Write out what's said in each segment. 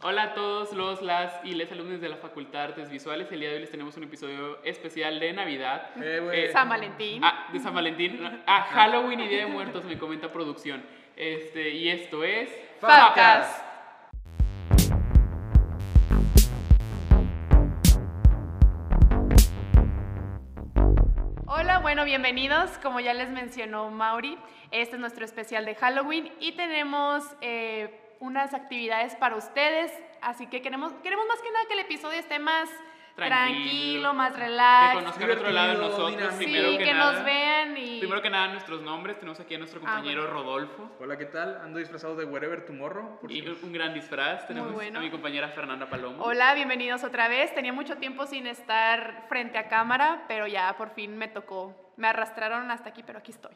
Hola a todos los, las y les alumnos de la Facultad de Artes Visuales. El día de hoy les tenemos un episodio especial de Navidad. Eh. Eh, San Valentín. Ah, de San Valentín. Ah, Halloween y Día de Muertos, me comenta producción. Este, y esto es... Facas. Hola, bueno, bienvenidos. Como ya les mencionó Mauri, este es nuestro especial de Halloween y tenemos eh, unas actividades para ustedes. Así que queremos, queremos más que nada que el episodio esté más Tranquilo. tranquilo, más Que relax. conozcan otro lado de nosotros. Primero sí, que, que, nada, nos vean y... Primero que nada, nuestros nombres. Tenemos aquí a nuestro Ah, compañero bueno. Rodolfo. Hola, ¿qué tal? Ando disfrazado de Wherever Tomorrow. por Y un gran disfraz. Tenemos bueno. a mi compañera Fernanda Palomo. Hola, bienvenidos otra vez. Tenía mucho tiempo sin estar frente a cámara, pero ya por fin me tocó. Me arrastraron hasta aquí, pero aquí estoy.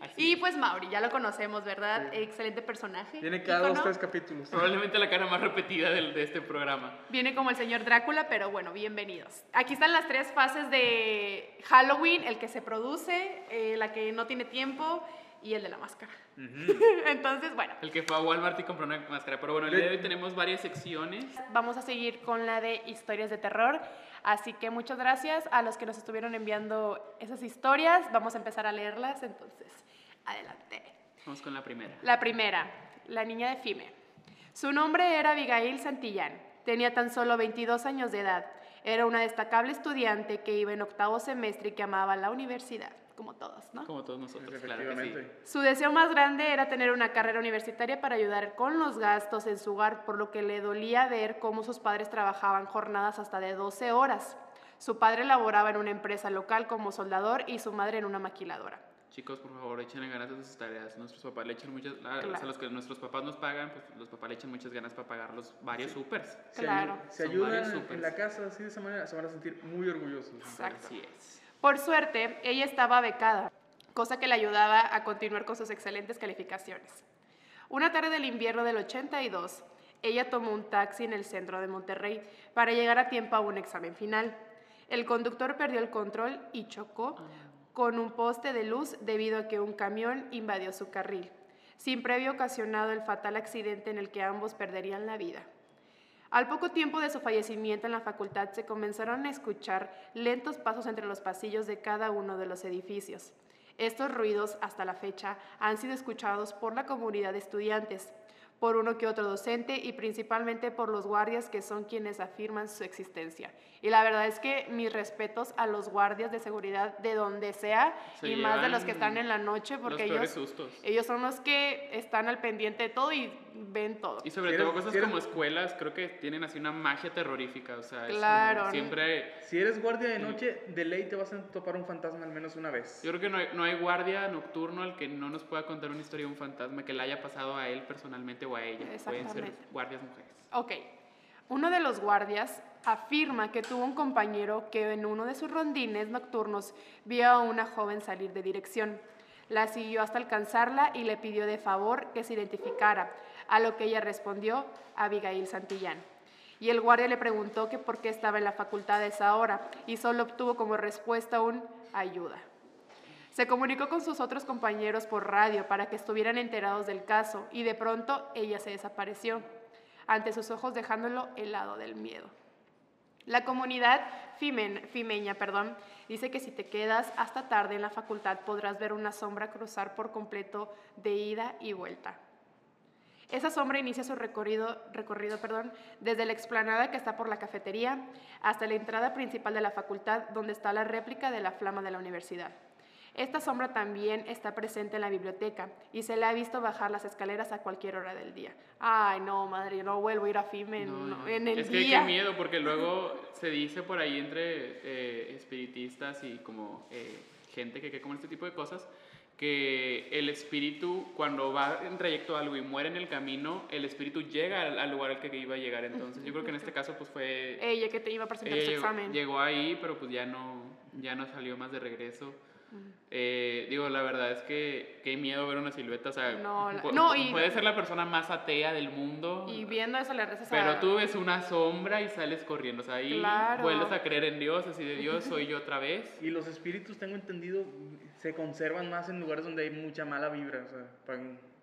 Así Y pues Mauri, ya lo conocemos, ¿verdad? Excelente personaje. Viene cada dos, ícono. tres capítulos. Probablemente la cara más repetida del- de este programa. Viene como el señor Drácula, pero bueno, bienvenidos. Aquí están las tres fases de Halloween, el que se produce, eh, la que no tiene tiempo y el de la máscara. Ujú. Entonces, bueno, El que fue a Walmart y compró una máscara. Pero bueno, el día de hoy tenemos varias secciones. vamos a seguir con la de historias de terror. Así que muchas gracias a los que nos estuvieron enviando esas historias. Vamos a empezar a leerlas, entonces, adelante. Vamos con la primera. La primera, la niña de Fime. Su nombre era Abigail Santillán. Tenía tan solo 22 años de edad. Era una destacable estudiante que iba en octavo semestre y que amaba la universidad, como todos, ¿no? Como todos nosotros, claro que sí. Su deseo más grande era tener una carrera universitaria para ayudar con los gastos en su hogar, por lo que le dolía ver cómo sus padres trabajaban jornadas hasta de 12 horas. Su padre laboraba en una empresa local como soldador y su madre en una maquiladora. Chicos, por favor, echen ganas de sus tareas. Nuestros papás le echan muchas... A, Claro. a los que nuestros papás nos pagan, pues los papás le echan muchas ganas para pagar los varios supers. Si Claro. Son ayudan supers. en la casa así de esa manera, se van a sentir muy orgullosos. Exacto. Así es. Por suerte, ella estaba becada, cosa que le ayudaba a continuar con sus excelentes calificaciones. Una tarde del invierno del 82, ella tomó un taxi en el centro de Monterrey para llegar a tiempo a un examen final. El conductor perdió el control y chocó con un poste de luz debido a que un camión invadió su carril, sin previo ocasionado el fatal accidente en el que ambos perderían la vida. Al poco tiempo de su fallecimiento en la facultad se comenzaron a escuchar lentos pasos entre los pasillos de cada uno de los edificios. Estos ruidos, hasta la fecha, han sido escuchados por la comunidad de estudiantes, por uno que otro docente y principalmente por los guardias que son quienes afirman su existencia. Y la verdad es que mis respetos a los guardias de seguridad de donde sea Se y más de los que están en la noche porque ellos, sustos. ellos son los que están al pendiente de todo y ven todo. Y sobre Si todo cosas si eres- como escuelas, creo que tienen así una magia terrorífica. O sea, es- Claro. siempre... Si eres guardia de noche, de ley te vas a topar un fantasma al menos una vez. Yo creo que no hay, no hay guardia nocturno al que no nos pueda contar una historia de un fantasma que le haya pasado a él personalmente o a ella. Pueden ser Exactamente. guardias mujeres. Ok. Uno de los guardias afirma que tuvo un compañero que en uno de sus rondines nocturnos vio a una joven salir de dirección. La siguió hasta alcanzarla y le pidió de favor que se identificara, a lo que ella respondió, Abigail Santillán. Y el guardia le preguntó que por qué estaba en la facultad a esa hora y solo obtuvo como respuesta un ayuda. Se comunicó con sus otros compañeros por radio para que estuvieran enterados del caso y de pronto ella se desapareció, ante sus ojos dejándolo helado del miedo. La comunidad fimen- fimeña perdón, dice que si te quedas hasta tarde en la facultad podrás ver una sombra cruzar por completo de ida y vuelta. Esa sombra inicia su recorrido, recorrido perdón, desde la explanada que está por la cafetería hasta la entrada principal de la facultad donde está la réplica de la flama de la universidad. Esta sombra también está presente en la biblioteca y se le ha visto bajar las escaleras a cualquier hora del día. Ay, no, madre, no vuelvo a ir a FIME en, No, no. en el es que día. qué miedo, porque luego se dice por ahí entre eh, espiritistas y como eh, gente que cree como este tipo de cosas, que el espíritu, cuando va en trayecto a algo y muere en el camino, el espíritu llega al, al lugar al que iba a llegar. Entonces, yo creo que en este caso, pues fue. Ella que te iba a presentar su llegó, examen. llegó ahí, pero pues ya no, ya no salió más de regreso. Eh, digo, la verdad es que qué miedo ver una silueta. O sea, No, la- pu- no, y- puede ser la persona más atea del mundo. Y viendo eso le rezas Pero a... tú ves una sombra y sales corriendo. O sea, ahí Claro. vuelves a creer en Dios, así de Dios soy yo otra vez. Y los espíritus, tengo entendido, se conservan más en lugares donde hay mucha mala vibra, o sea,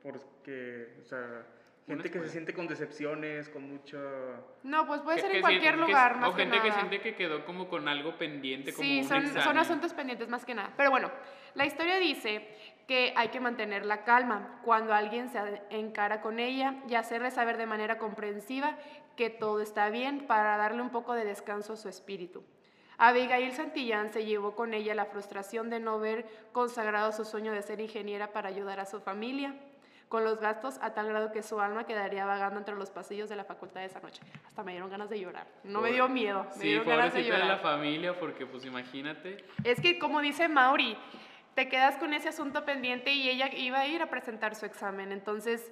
porque, o sea, Gente que se siente con decepciones, con mucha... No, pues puede Que- ser que en cualquier siente- que- lugar, más O que gente que siente que quedó como con algo pendiente, como Sí, un son, son asuntos pendientes más que nada. Pero bueno, la historia dice que hay que mantener la calma cuando alguien se encara con ella y hacerle saber de manera comprensiva que todo está bien para darle un poco de descanso a su espíritu. Abigail Santillán se llevó con ella la frustración de no haber consagrado su sueño de ser ingeniera para ayudar a su familia con los gastos a tal grado que su alma quedaría vagando entre los pasillos de la facultad esa noche. Hasta me dieron ganas de llorar. No me dio miedo, me Sí, dieron ganas de llorar. la familia, porque pues imagínate. Es que como dice Mauri, te quedas con ese asunto pendiente y ella iba a ir a presentar su examen. Entonces,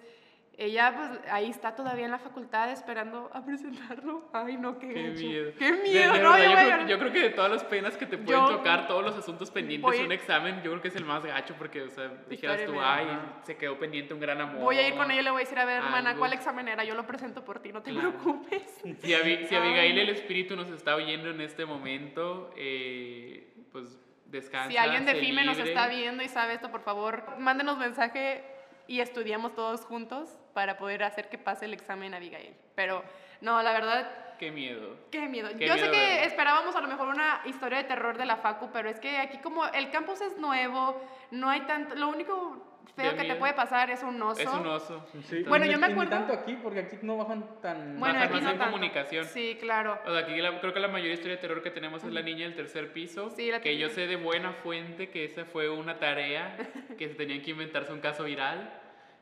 ella pues ahí está todavía en la facultad esperando a presentarlo. Ay, no, qué, Qué miedo. Qué miedo, de no, verdad, yo creo, llorar. yo creo que de todas las penas que te pueden Yo tocar, todos los asuntos pendientes, voy- un examen, yo creo que es el más gacho porque, o sea, dijeras tú, ay, se quedó pendiente un gran amor. Voy a ir con ella y le voy a decir, a ver, hermana. ¿cuál examen era? Yo lo presento por ti, no te Claro. preocupes. Si, Abi- si. Abigail el Espíritu nos está oyendo en este momento, eh, pues descansa. Si alguien de FIME nos está viendo y sabe esto, por favor, mándenos mensaje y estudiamos todos juntos para poder hacer que pase el examen Abigail. Pero no, la verdad, Qué miedo. Qué miedo. Qué Yo sé que verlo. esperábamos a lo mejor una historia de terror de la Facu, pero es que aquí como el campus es nuevo, no hay tanto, lo único feo que te puede pasar es un oso. Es un oso. Sí, Bueno, yo me acuerdo- tanto aquí, porque aquí no bajan tan... Bueno, Bajan aquí más no en tanto. comunicación. Sí, claro. O sea, aquí la- creo que la mayor historia de terror que tenemos es la niña del tercer piso. Sí, la que yo sé de buena fuente que esa fue una tarea, que se tenían que inventarse un caso viral.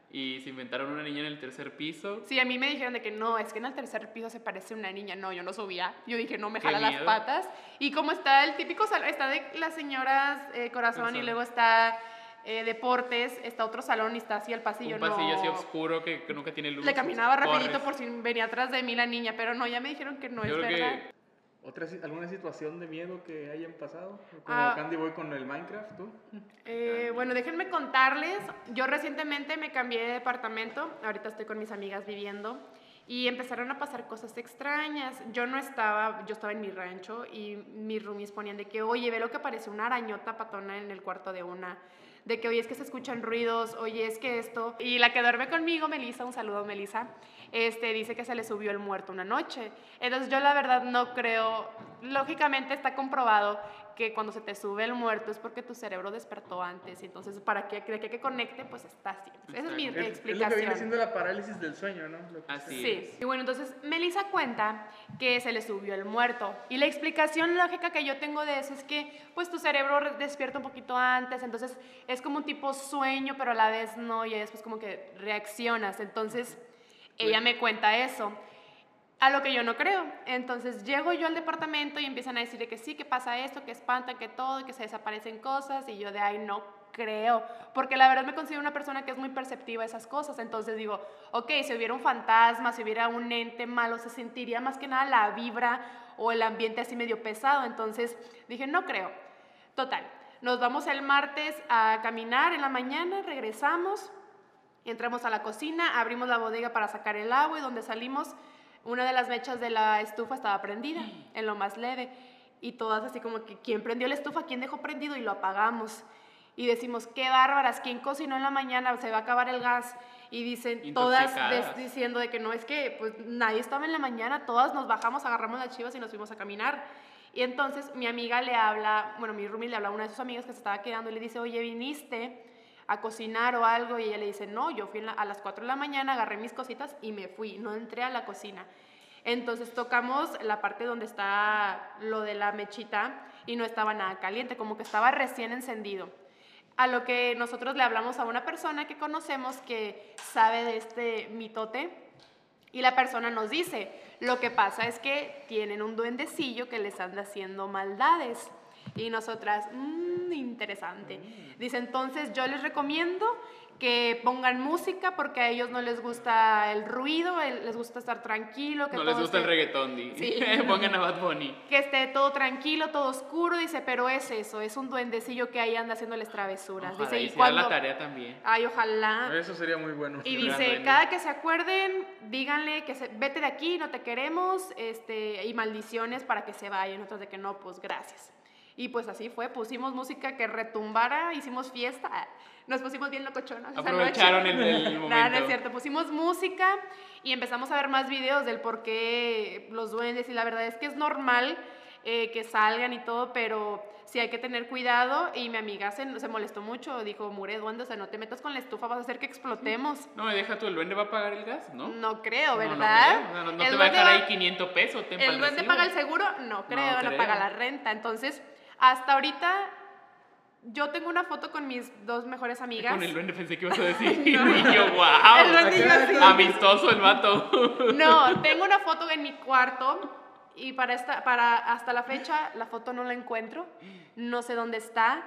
Y se inventaron una niña en el tercer piso. Sí, a mí me dijeron de que no, es que en el tercer piso se parece una niña. No, yo no subía. Yo dije, no, me Qué jala las patas. Y como está el típico salón, está de las señoras eh, corazón y Corazón. luego está eh, deportes, está otro salón y está así el pasillo. un pasillo no. así oscuro que, que nunca tiene luz. Le caminaba rapidito Corres. por si venía atrás de mí la niña, pero no, ya me dijeron que no Yo es verdad. que ¿Otra, ¿Alguna situación de miedo que hayan pasado? Como Ah. Candy Boy con el Minecraft, ¿tú? Eh, bueno, déjenme contarles. Yo recientemente me cambié de departamento. Ahorita estoy con mis amigas viviendo. Y empezaron a pasar cosas extrañas. Yo no estaba, yo estaba en mi rancho y mis roomies ponían de que, oye, ve lo que parece una arañota patona en el cuarto de una. De que, oye, es que se escuchan ruidos, oye, es que esto. Y la que duerme conmigo, Melissa, un saludo, Melissa, este, dice que se le subió el muerto una noche. Entonces yo la verdad no creo, lógicamente está comprobado que cuando se te sube el muerto es porque tu cerebro despertó antes. y Entonces, para que, de que, que conecte, pues está así. Esa es mi Exacto. Es, es lo que explicación. viene siendo la parálisis del sueño, ¿no? Así. Sí, y bueno, entonces Melissa cuenta que se le subió el muerto. Y la explicación lógica que yo tengo de eso es que, pues tu cerebro re- despierta un poquito antes, entonces es como un tipo sueño, pero a la vez no, y después como que reaccionas. Entonces, ella me cuenta eso. A lo que yo no creo. Entonces llego yo al departamento y empiezan a decir de que sí, que pasa esto, que espantan, que todo, que se desaparecen cosas. Y yo de ay, no creo. Porque la verdad me considero una persona que es muy perceptiva de esas cosas. Entonces digo, ok, si hubiera un fantasma, si hubiera un ente malo, se sentiría más que nada la vibra o el ambiente así medio pesado. Entonces dije, no creo. Total, nos vamos el martes a caminar en la mañana, regresamos. Entramos a la cocina, abrimos la bodega para sacar el agua y donde salimos, una de las mechas de la estufa estaba prendida, en lo más leve. Y todas así como que, ¿quién prendió la estufa? ¿Quién dejó prendido? Y lo apagamos. Y decimos, qué bárbaras, ¿quién cocinó en la mañana? Se va a acabar el gas. Y dicen, todas diciendo de que no, es que pues nadie estaba en la mañana, todas nos bajamos, agarramos las chivas y nos fuimos a caminar. Y entonces mi amiga le habla, bueno, mi roomie le habla a una de sus amigas que se estaba quedando y le dice, oye, ¿viniste a cocinar o algo? Y ella le dice, no, yo fui a las 4 de la mañana, agarré mis cositas y me fui, no entré a la cocina. Entonces tocamos la parte donde está lo de la mechita y no estaba nada caliente, como que estaba recién encendido. A lo que nosotros le hablamos a una persona que conocemos que sabe de este mitote y la persona nos dice, lo que pasa es que tienen un duendecillo que les anda haciendo maldades. Y nosotras, "Mm, interesante. Dice, entonces yo les recomiendo que pongan música porque a ellos no les gusta el ruido, el- les gusta estar tranquilo. Que no les todo gusta el esté- reggaetón, di. Sí. Pongan a Bad Bunny. que esté todo tranquilo, todo oscuro, dice, pero es eso, es un duendecillo que ahí anda haciéndoles travesuras. Ojalá dice, y la cuando... tarea también. Ay, ojalá. Eso sería muy bueno. Y dice, cada que se acuerden, díganle que se, vete de aquí, no te queremos, este, y maldiciones para que se vayan. Nosotros de que no, pues gracias. Y pues así fue, pusimos música que retumbara, hicimos fiesta. nos pusimos bien locochonas. esa Aprovecharon noche. el, el momento. Nada, no es cierto. Pusimos música y empezamos a ver más videos del por qué los duendes. Y la verdad es que es normal eh, que salgan y todo, pero sí hay que tener cuidado. Y mi amiga se, se molestó mucho. Dijo, mure, duende, o sea, no te metas con la estufa, vas a hacer que explotemos. No, deja tú, ¿el duende va a pagar el gas? ¿no? No creo, No, no ¿verdad? creo. No, no El te va a dejar ahí 500 pesos. ¿El duende recibo. paga el seguro? No creo, no, creo. paga la renta. Entonces, hasta ahorita, yo tengo una foto con mis dos mejores amigas. Con el duende pensé que ibas a decir. No. Y yo, El wow. duende iba así. Amistoso el vato. No, tengo una foto en mi cuarto y para, esta, para hasta la fecha la foto no la encuentro. No sé dónde está.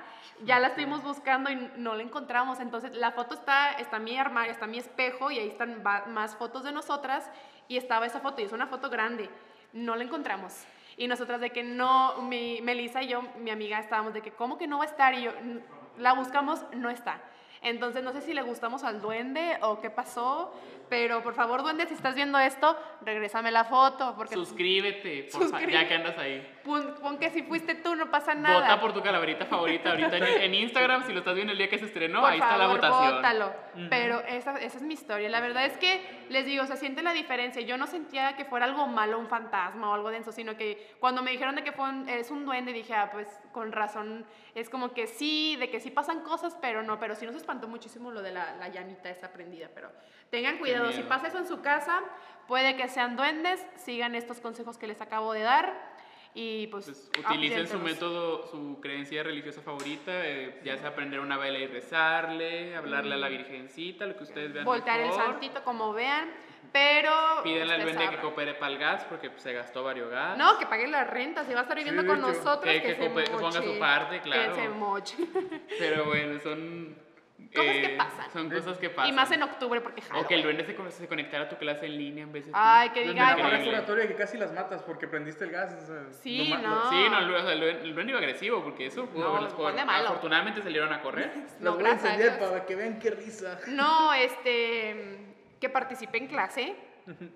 Ya la estuvimos buscando y no la encontramos. Entonces la foto está, está mi armario, está mi espejo y ahí están más fotos de nosotras y estaba esa foto y es una foto grande. No la encontramos. Y nosotras de que no, mi, Melissa y yo, mi amiga, estábamos de que, ¿cómo que no va a estar? Y yo, "N- la buscamos, no está. Entonces no sé si le gustamos al duende o qué pasó, pero por favor, duende, si estás viendo esto, regrésame la foto, porque Suscríbete, ya que andas ahí. pon, pon que si fuiste tú, no pasa nada. Vota por tu calaverita favorita ahorita en, en Instagram. Si lo estás viendo el día que se estrenó, Por ahí está la favor, votación. bótalo. Pero esa, esa es mi historia. La verdad es que les digo, se siente la diferencia. Yo no sentía que fuera algo malo, un fantasma o algo denso, sino que cuando me dijeron de que fue un- es un duende, dije, ah, pues con razón. Es como que sí, de que sí pasan cosas, pero no. Pero sí nos espantó muchísimo lo de la, la llamita esa prendida. Pero tengan cuidado, si pasa eso en su casa, puede que sean duendes. Sigan estos consejos que les acabo de dar. Y pues, Pues, utilicen su método, su creencia religiosa favorita, eh, ya sea aprender una vela y rezarle, hablarle a la virgencita, lo que ustedes vean Voltear el mejor. santito como vean. Pero. Pídenle al duende que coopere para el gas porque pues, se gastó varios gas. No, que pague la renta, si va a estar viviendo Sí, con nosotros, que- que, que se que ponga moche, su parte, claro. Que se moche. Pero bueno, son... Cosas que pasan. Son cosas que pasan. Y más en octubre porque O que el duende se, se conectara a tu clase en línea en vez de... Ay, que diga, la ay, pagas Increíble. oratoria que casi las matas porque prendiste el gas. o sea, Sí, no. Sí, no, el, o sea, el duende- el duende iba agresivo porque eso... No, las- el duende malo. afortunadamente salieron a correr. No, voy a gracias a para que vean qué risa. No, este, que participe en clase,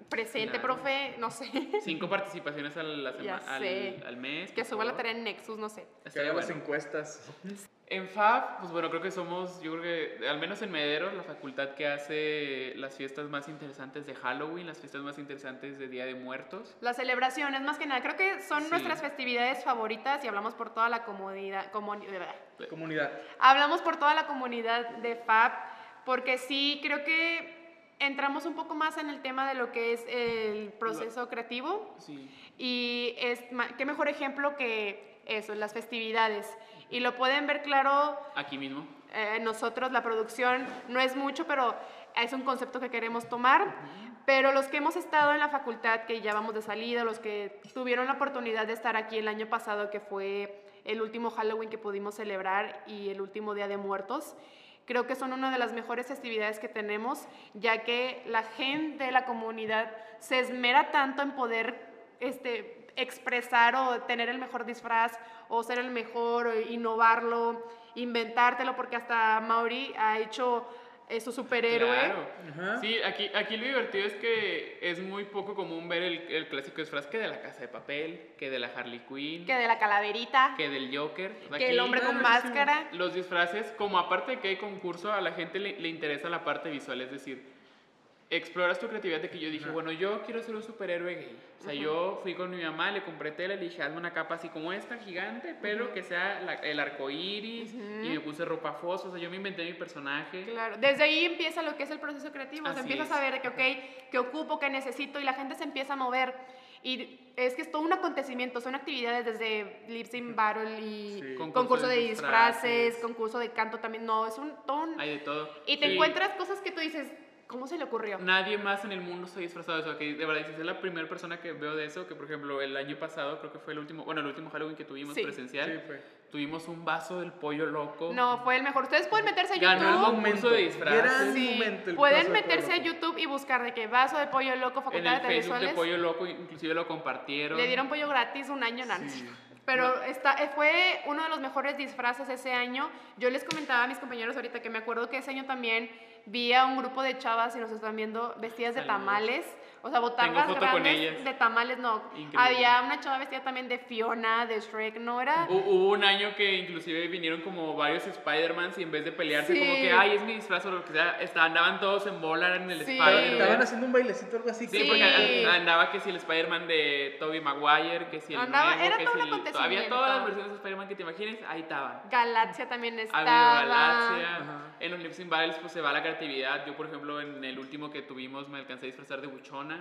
presente, Claro. profe, no sé, Cinco participaciones a la Ya sema- sé. al, al mes. que suba la tarea en Nexus, no sé. Que haga las encuestas. En FAB, pues bueno, creo que somos, yo creo que, al menos en Medero, la facultad que hace las fiestas más interesantes de Halloween, las fiestas más interesantes de Día de Muertos. Las celebraciones, más que nada, creo que son Sí. nuestras festividades favoritas y hablamos por toda la comunidad, comunidad. Comunidad. Hablamos por toda la comunidad de FAB, porque sí creo que entramos un poco más en el tema de lo que es el proceso creativo Sí. y es qué mejor ejemplo que eso, las festividades. Y lo pueden ver claro Aquí mismo. eh, nosotros, la producción, no es mucho, pero es un concepto que queremos tomar. Pero los que hemos estado en la facultad, que ya vamos de salida, los que tuvieron la oportunidad de estar aquí el año pasado, que fue el último Halloween que pudimos celebrar y el último Día de Muertos, creo que son una de las mejores festividades que tenemos, ya que la gente, la comunidad, se esmera tanto en poder este, expresar o tener el mejor disfraz o ser el mejor, o innovarlo, inventártelo, porque hasta Mauri ha hecho eh, su superhéroe. Claro. Ajá. Sí, aquí, aquí lo divertido es que es muy poco común ver el, el clásico disfraz que de la Casa de Papel, que de la Harley Quinn, Que de la calaverita, que del Joker. O sea, que el hombre con máscara. Los disfraces, como aparte de que hay concurso, a la gente le, le interesa la parte visual, es decir, exploras tu creatividad de que yo dije, Ajá. bueno, yo quiero ser un superhéroe gay. O sea, yo fui con mi mamá, le compré tela, le dije, hazme una capa así como esta, gigante, pero que sea la- el arco iris, y me puse ropa fosa, o sea, yo me inventé mi personaje. Claro, desde ahí empieza lo que es el proceso creativo, Así se empieza es. a de que, ok, que ocupo, que necesito, y la gente se empieza a mover. Y es que es todo un acontecimiento, son actividades desde lip sync battle y Sí. Concurso concurso de de disfraces, disfraces. concurso de canto también, no, es un, todo un- Hay de todo. Y te Sí. encuentras cosas que tú dices, ¿cómo se le ocurrió? Nadie más en el mundo se ha disfrazado de eso. Que de verdad, dices, es la primera persona que veo de eso. Que por ejemplo, el año pasado, creo que fue el último, bueno, el último Halloween que tuvimos Sí. presencial, Sí, fue. tuvimos un vaso del pollo loco. No, fue el mejor. Ustedes pueden meterse a Ganó el YouTube. concurso de disfraces. Gran Sí, momento el pueden meterse a. YouTube y buscar de que vaso de pollo loco, En facultad el de Facebook de. Pollo Loco, inclusive lo compartieron. Le dieron pollo gratis un año, no, no. Sí. Pero está, eh, fue uno de los mejores disfraces ese año. Yo les comentaba a mis compañeros ahorita que me acuerdo que ese año también vi a un grupo de chavas y nos están viendo vestidas de tamales O sea, botargas foto con grandes ellas. de tamales, no. Increíble. Había una chava vestida también de Fiona, de Shrek, no era... Hu- Hubo un año que inclusive vinieron como varios Spider-Mans y en vez de pelearse Sí. como que, ay, es mi disfraz o lo que sea, está- andaban todos en bola en el Sí. Spider-Man. Estaban haciendo un bailecito algo así. Sí, Sí. porque an- andaba que si el Spider-Man de Tobey Maguire, que si el Andaba- nuevo, era que todo si un el- acontecimiento. Había todas las versiones de Spider-Man que te imagines, ahí estaban. Galaxia también Ha estaba. habido Galaxia. Ajá. En los Lips Battles pues se va la creatividad. Yo, por ejemplo, en el último que tuvimos me alcancé a disfrazar de buchona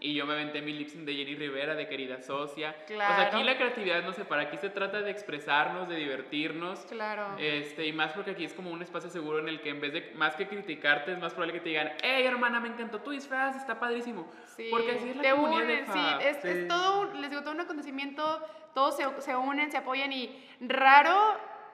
y yo me aventé mi lip sync de Jenny Rivera, de querida socia. O Claro. sea, aquí la creatividad no se para, aquí se trata de expresarnos, de divertirnos. Claro. Este, y más porque aquí es como un espacio seguro en el que en vez de más que criticarte es más probable que te digan, hey hermana, me encantó tu disfraz, está padrísimo. Sí, Porque así es la te comunidad de unen, sí, Fab. es, Sí. es todo, un- les digo, todo un acontecimiento, todos se, se unen, se apoyan y raro,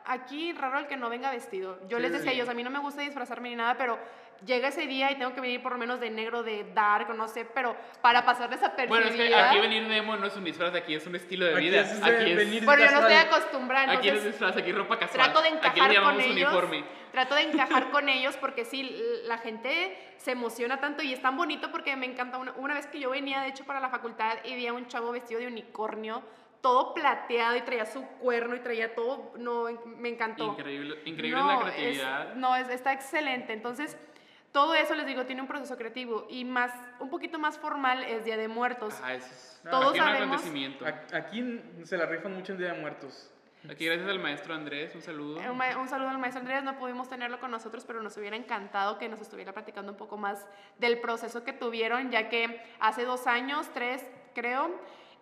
aquí, raro el que no venga vestido. Yo Sí, les decía a ellos, a mí no me gusta disfrazarme ni nada, pero llega ese día y tengo que venir por lo menos de negro, de dark, no sé, pero para pasar Bueno, es que aquí venir de emo no es un disfraz, aquí es un estilo de Aquí vida. es aquí es, venir Pero yo no estoy casual. acostumbrada, aquí no es disfraz, aquí es ropa casual. trato de aquí le encajar con llamamos ellos. uniforme. Trato de encajar con ellos porque sí, la gente se emociona tanto y es tan bonito porque me encanta. Una, una vez que yo venía, de hecho, para la facultad y vi a un chavo vestido de unicornio, todo plateado y traía su cuerno y traía todo, no, me encantó. Increíble, increíble No, la es- creatividad. no, es, está excelente. Entonces, todo eso, les digo, tiene un proceso creativo y más, un poquito más formal es Día de Muertos. Ah, eso es Todos aquí un sabemos- Aquí se la rifan mucho en Día de Muertos. Aquí gracias al maestro Andrés, un saludo. Un, un saludo al maestro Andrés, no pudimos tenerlo con nosotros, pero nos hubiera encantado que nos estuviera platicando un poco más del proceso que tuvieron, ya que hace dos años, tres creo,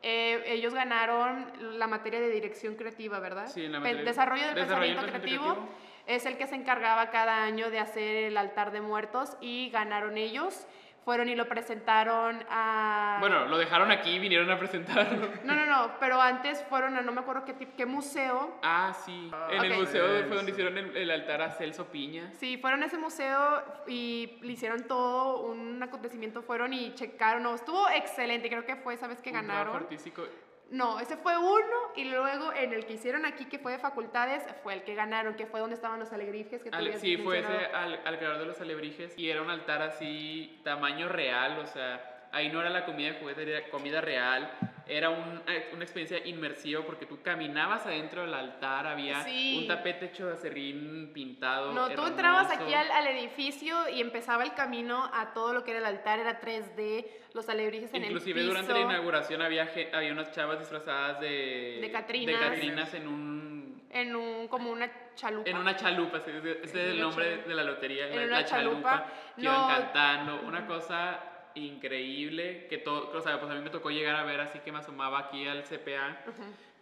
eh, ellos ganaron la materia de dirección creativa, ¿verdad? Sí, en la materia- Desarrollo del Desarrollo del pensamiento pensamiento creativo. Es el que se encargaba cada año de hacer el altar de muertos y ganaron ellos. Fueron y lo presentaron a... Bueno, lo dejaron aquí y vinieron a presentarlo. No, no, no, pero antes fueron a no me acuerdo qué, tip- qué museo Ah, sí. En el museo fue donde hicieron el, el altar a Celso Piña. Sí, fueron a ese museo y le hicieron todo un acontecimiento, fueron y checaron, no, estuvo excelente, creo que fue esa vez que Un trabajo ganaron. artístico. No, ese fue uno y luego en el que hicieron aquí, que fue de facultades, fue el que ganaron, que fue donde estaban los alebrijes que Ale- sí, fue ese al creador de los alebrijes y era un altar así, tamaño real, o sea, ahí no era la comida de juguete, era comida real, era un- eh, una experiencia inmersiva porque tú caminabas adentro del altar, había Sí. un tapete hecho de acerrín pintado. No, tú entrabas aquí al, al edificio y empezaba el camino a todo lo que era el altar, era 3D, los alebrijes en Inclusive el piso. durante la inauguración había, había unas chavas disfrazadas de... De catrinas. de catrinas en un... En un, como una chalupa. En una chalupa, ese ese es el nombre chalupa. de la lotería, En la, una la chalupa, chalupa. que No. iban cantando, una cosa increíble, que todo, o sea, pues a mí me tocó llegar a ver así que me asomaba aquí al CPA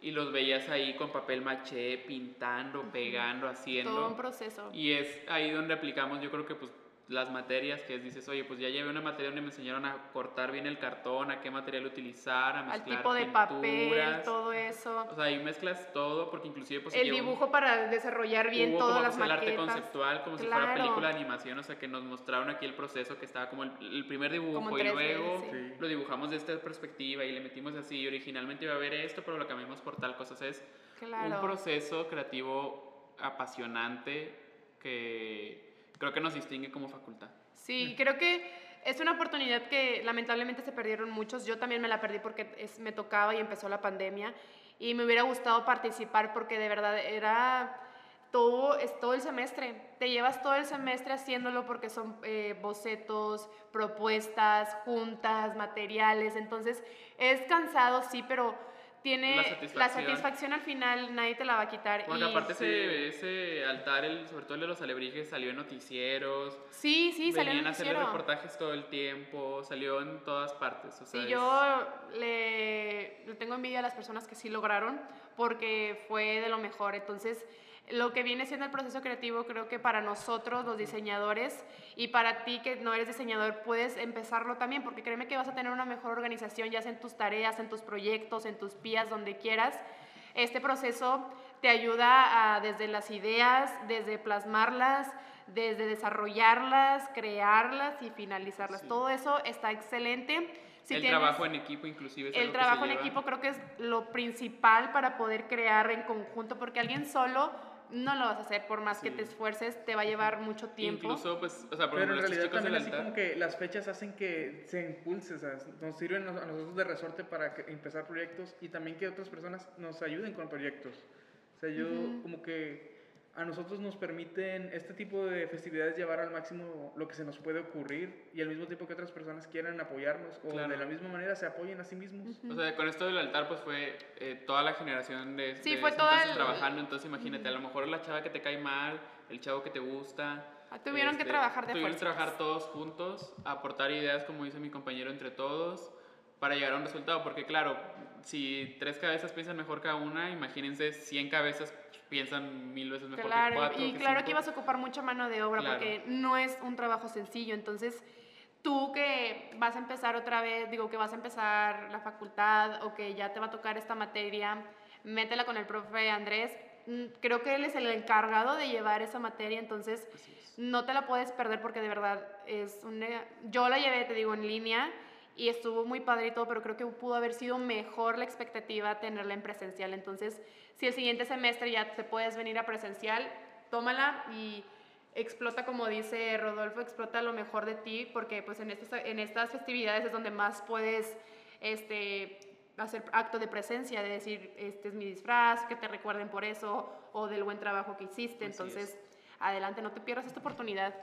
y los veías ahí con papel maché, pintando, pegando, Todo un haciendo. proceso. Y es ahí donde aplicamos, yo creo que pues las materias, que es, dices, oye, pues ya llevé una materia donde me enseñaron a cortar bien el cartón, a qué material utilizar, a al mezclar tipo de papel, pinturas. todo eso. O sea, ahí mezclas todo, porque inclusive pues el lleva un- dibujo para desarrollar bien Hubo todas como las pues, el arte maquetas. conceptual, como si fuera Claro. película de animación, o sea, que nos mostraron aquí el proceso que estaba como el, el primer dibujo y 3D, luego sí. Sí. lo dibujamos de esta perspectiva y le metimos así. Y originalmente iba a haber esto, pero lo cambiamos por tal cosa. O sea, es Claro. un proceso creativo apasionante que creo que nos distingue como facultad. Sí, creo que es una oportunidad que lamentablemente se perdieron muchos. Yo también me la perdí porque es- me tocaba y empezó la pandemia. Y me hubiera gustado participar porque de verdad era todo, es todo el semestre. Te llevas todo el semestre haciéndolo porque son eh, bocetos, propuestas, juntas, materiales. Entonces es cansado, sí, pero tiene La la satisfacción. satisfacción, al final, nadie te la va a quitar. Porque y- aparte ese, ese altar, el, sobre todo el de los alebrijes, salió en noticieros. Sí, sí, salió en venían a hacer reportajes todo el tiempo, salió en todas partes. O sea, Sí, es- yo le, le tengo envidia a las personas que sí lograron porque fue de lo mejor. Entonces, lo que viene siendo el proceso creativo, creo que para nosotros, los diseñadores, y para ti que no eres diseñador, puedes empezarlo también, porque créeme que vas a tener una mejor organización, ya sea en tus tareas, en tus proyectos, en tus pías, donde quieras. Este proceso te ayuda a, desde las ideas, desde plasmarlas, desde desarrollarlas, crearlas y finalizarlas. Sí. Todo eso está excelente. Si el tienes- trabajo en equipo inclusive es el trabajo en lleva. equipo creo que es lo principal para poder crear en conjunto, porque alguien solo no lo vas a hacer. Por más que Sí. te esfuerces, te va a llevar mucho tiempo. Incluso, pues, o sea, por Pero en ejemplo, realidad también así como que las fechas hacen que se impulse, o sea, nos sirven a nosotros de resorte para que- empezar proyectos y también que otras personas nos ayuden con proyectos. O sea, yo Ujú. como que a nosotros nos permiten este tipo de festividades llevar al máximo lo que se nos puede ocurrir y al mismo tiempo que otras personas quieran apoyarnos o Claro. de la misma manera se apoyen a sí mismos. O sea, con esto del altar, pues fue eh, toda la generación de, Sí, de fue toda el- trabajando. Entonces, imagínate, a lo mejor la chava que te cae mal, el chavo que te gusta. Ah, tuvieron que este, trabajar de Tuvieron que trabajar todos juntos, aportar ideas, como dice mi compañero, entre todos, para llegar a un resultado. Porque, claro, si tres cabezas piensan mejor cada una, imagínense 100 cabezas piensan mil veces mejor que Claro, cuatro. y que claro cinco. que ibas a ocupar mucha mano de obra Claro. porque no es un trabajo sencillo. Entonces, tú que vas a empezar otra vez, digo que vas a empezar la facultad o que ya te va a tocar esta materia, métela con el profe Andrés. Mm, Creo que él es el encargado de llevar esa materia, entonces no te la puedes perder porque de verdad es una... Yo la llevé, te digo, en línea y estuvo muy padre y todo, pero creo que pudo haber sido mejor la expectativa tenerla en presencial. Entonces, si el siguiente semestre ya te puedes venir a presencial, tómala y explota, como dice Rodolfo, explota lo mejor de ti, porque pues en estas, en estas festividades es donde más puedes este, hacer acto de presencia, de decir, este es mi disfraz, que te recuerden por eso, o del buen trabajo que hiciste. Así es. Entonces, adelante, no te pierdas esta oportunidad.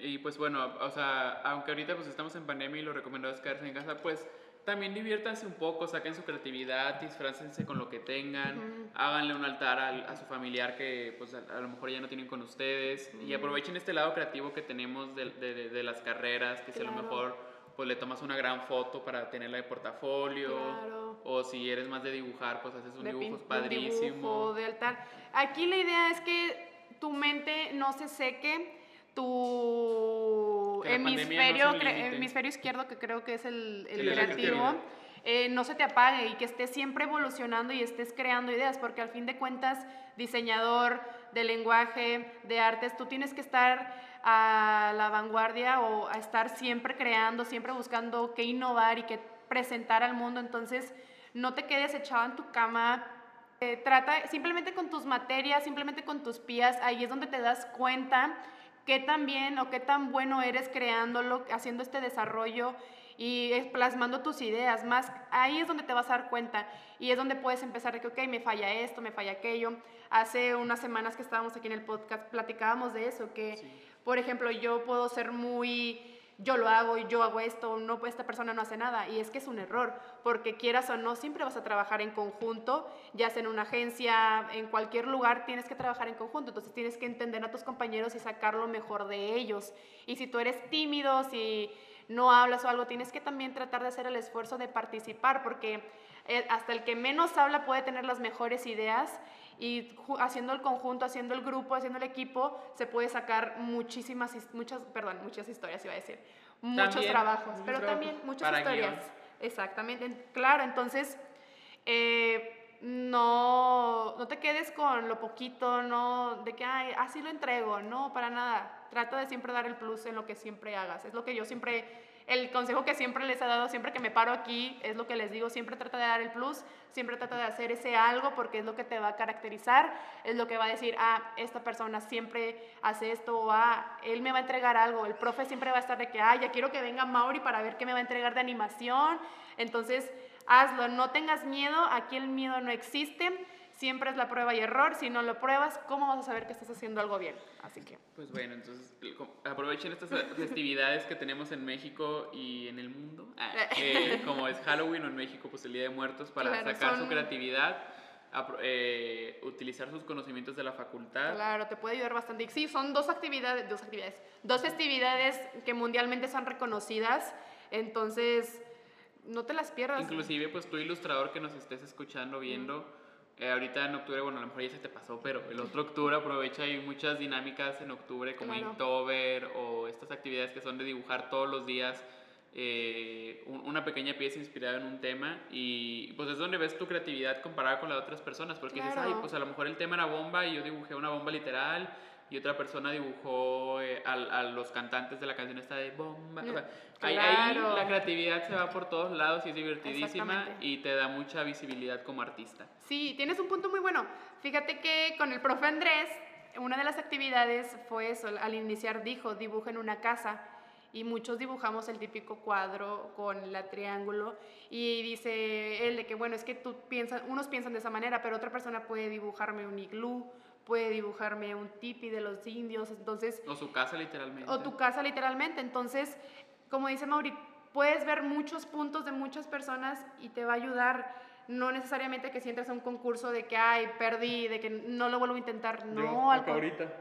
Y pues bueno, o sea, aunque ahorita pues estamos en pandemia y lo recomendado es quedarse en casa, pues también diviértanse un poco, saquen su creatividad, disfrácense con lo que tengan, Ujú. háganle un altar al- a, su familiar que pues a, a lo mejor ya no tienen con ustedes y Ujú. aprovechen este lado creativo que tenemos de, de- de- de las carreras, que si a lo Claro. mejor pues le tomas una gran foto para tenerla de portafolio Claro. o si eres más de dibujar pues haces un dibujo de un padrísimo. dibujo, de altar. Aquí la idea es que tu mente no se seque, tu pandemia no hemisferio, hemisferio izquierdo, que creo que es el, creativo. eh, no se te apague y que estés siempre evolucionando y estés creando ideas, porque al fin de cuentas, diseñador de lenguaje, de artes, tú tienes que estar a la vanguardia o a estar siempre creando, siempre buscando qué innovar y qué presentar al mundo. Entonces, no te quedes echado en tu cama. eh, trata simplemente con tus materias, simplemente con tus pías, ahí es donde te das cuenta qué tan bien o qué tan bueno eres creándolo, haciendo este desarrollo y plasmando tus ideas. Más ahí es donde te vas a dar cuenta y es donde puedes empezar de que, ok, me falla esto, me falla aquello. Hace unas semanas que estábamos aquí en el podcast platicábamos de eso, que, Sí. por ejemplo, yo puedo ser muy yo lo hago y yo hago esto, no, esta persona no hace nada. Y es que es un error, porque quieras o no, siempre vas a trabajar en conjunto, ya sea en una agencia, en cualquier lugar, tienes que trabajar en conjunto. Entonces tienes que entender a tus compañeros y sacar lo mejor de ellos. Y si tú eres tímido, si no hablas o algo, tienes que también tratar de hacer el esfuerzo de participar, porque eh, hasta el que menos habla puede tener las mejores ideas y haciendo el conjunto, haciendo el grupo, haciendo el equipo, se puede sacar muchísimas, muchas, perdón, muchas historias iba a decir, muchos También, trabajos, muchos pero trabajos también muchas historias. guion. Exactamente, en- claro, entonces eh, no, no te quedes con lo poquito, no de que Ay, así lo entrego, no, para nada. Trata de siempre dar el plus en lo que siempre hagas. Es lo que yo siempre, el consejo que siempre les he dado, siempre que me paro aquí, es lo que les digo, siempre trata de dar el plus, siempre trata de hacer ese algo porque es lo que te va a caracterizar, es lo que va a decir, ah, esta persona siempre hace esto, o ah, él me va a entregar algo, el profe siempre va a estar de que, ah, ya quiero que venga Mauri para ver qué me va a entregar de animación, entonces hazlo, no tengas miedo, aquí el miedo no existe, siempre es la prueba y error, si no lo pruebas, ¿cómo vas a saber que estás haciendo algo bien? Así que... Pues bueno, entonces aprovechen estas festividades que tenemos en México y en el mundo, ah, eh, como es Halloween o en México, pues el Día de Muertos, para Claro, sacar su son- creatividad, apro- eh, utilizar sus conocimientos de la facultad. Claro, te puede ayudar bastante. Y sí, son dos actividades, dos actividades, dos festividades que mundialmente son reconocidas, entonces no te las pierdas. Inclusive, pues tú ilustrador que nos estés escuchando, viendo, eh, ahorita en octubre, bueno, a lo mejor ya se te pasó, pero el otro octubre aprovecha, hay muchas dinámicas en octubre como Claro. Inktober o estas actividades que son de dibujar todos los días eh, un- una pequeña pieza inspirada en un tema y pues es donde ves tu creatividad comparada con la de otras personas, porque dices, Claro. ay, pues a lo mejor el tema era bomba y yo dibujé una bomba literal y otra persona dibujó eh, al- a, los cantantes de la canción esta de bomba. O sea, ahí, ahí la creatividad se va por todos lados y es divertidísima y te da mucha visibilidad como artista. Sí, tienes un punto muy bueno. Fíjate que con el profe Andrés una de las actividades fue eso, al iniciar dijo, dibujen una casa y muchos dibujamos el típico cuadro con la triángulo y dice él de que bueno, es que tú piensas, unos piensan de esa manera, pero otra persona puede dibujarme un iglú, puede dibujarme un tipi de los indios, entonces... O su casa literalmente. O tu casa literalmente, entonces, como dice Mauri, puedes ver muchos puntos de muchas personas y te va a ayudar no necesariamente que si entras a un concurso de que, ay, perdí, de que no lo vuelvo a intentar, no, Yo, al, ahorita.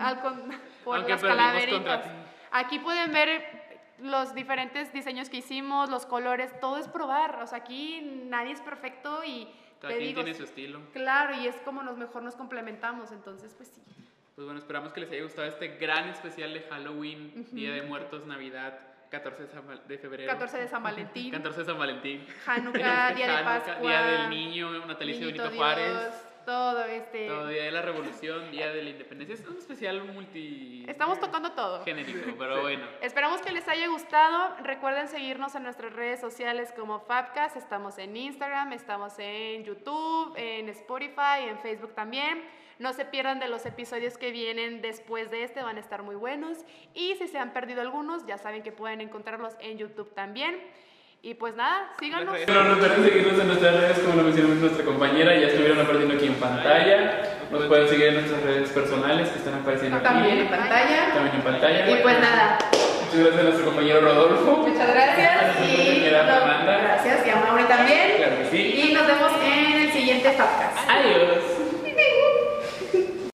al con- por Aunque las calaveritas. Aquí pueden ver los diferentes diseños que hicimos, los colores, todo es probar, o sea, aquí nadie es perfecto y Cada quien digo, tiene su estilo. claro, y es como nos mejor nos complementamos, entonces pues sí. Pues bueno, esperamos que les haya gustado este gran especial de Halloween, Día de Muertos, Navidad, 14 de, febrero. 14 de San Valentín, 14 de San Valentín. Hanukkah, Día de Pascua, Día del Niño, natalicio Benito Juárez. Todo este... Todo Día de la Revolución, Día de la Independencia. Es un especial multi... Estamos tocando todo. genérico, pero bueno. Esperamos que les haya gustado. Recuerden seguirnos en nuestras redes sociales como Fabcast. Estamos en Instagram, estamos en YouTube, en Spotify, en Facebook también. No se pierdan de los episodios que vienen después de este, van a estar muy buenos. Y si se han perdido algunos, ya saben que pueden encontrarlos en YouTube también. Y pues nada, síganos. No recuerden seguirnos en nuestras redes, como lo mencionó nuestra compañera, ya estuvieron apareciendo aquí en pantalla. Nos pueden seguir en nuestras redes personales que están apareciendo aquí. También en pantalla. También en pantalla. Y pues nada, Muchas gracias a nuestro compañero Rodolfo. muchas gracias. A Y compañera gracias, y a Mauri también. Claro que sí. Y nos vemos en el siguiente podcast. Adiós.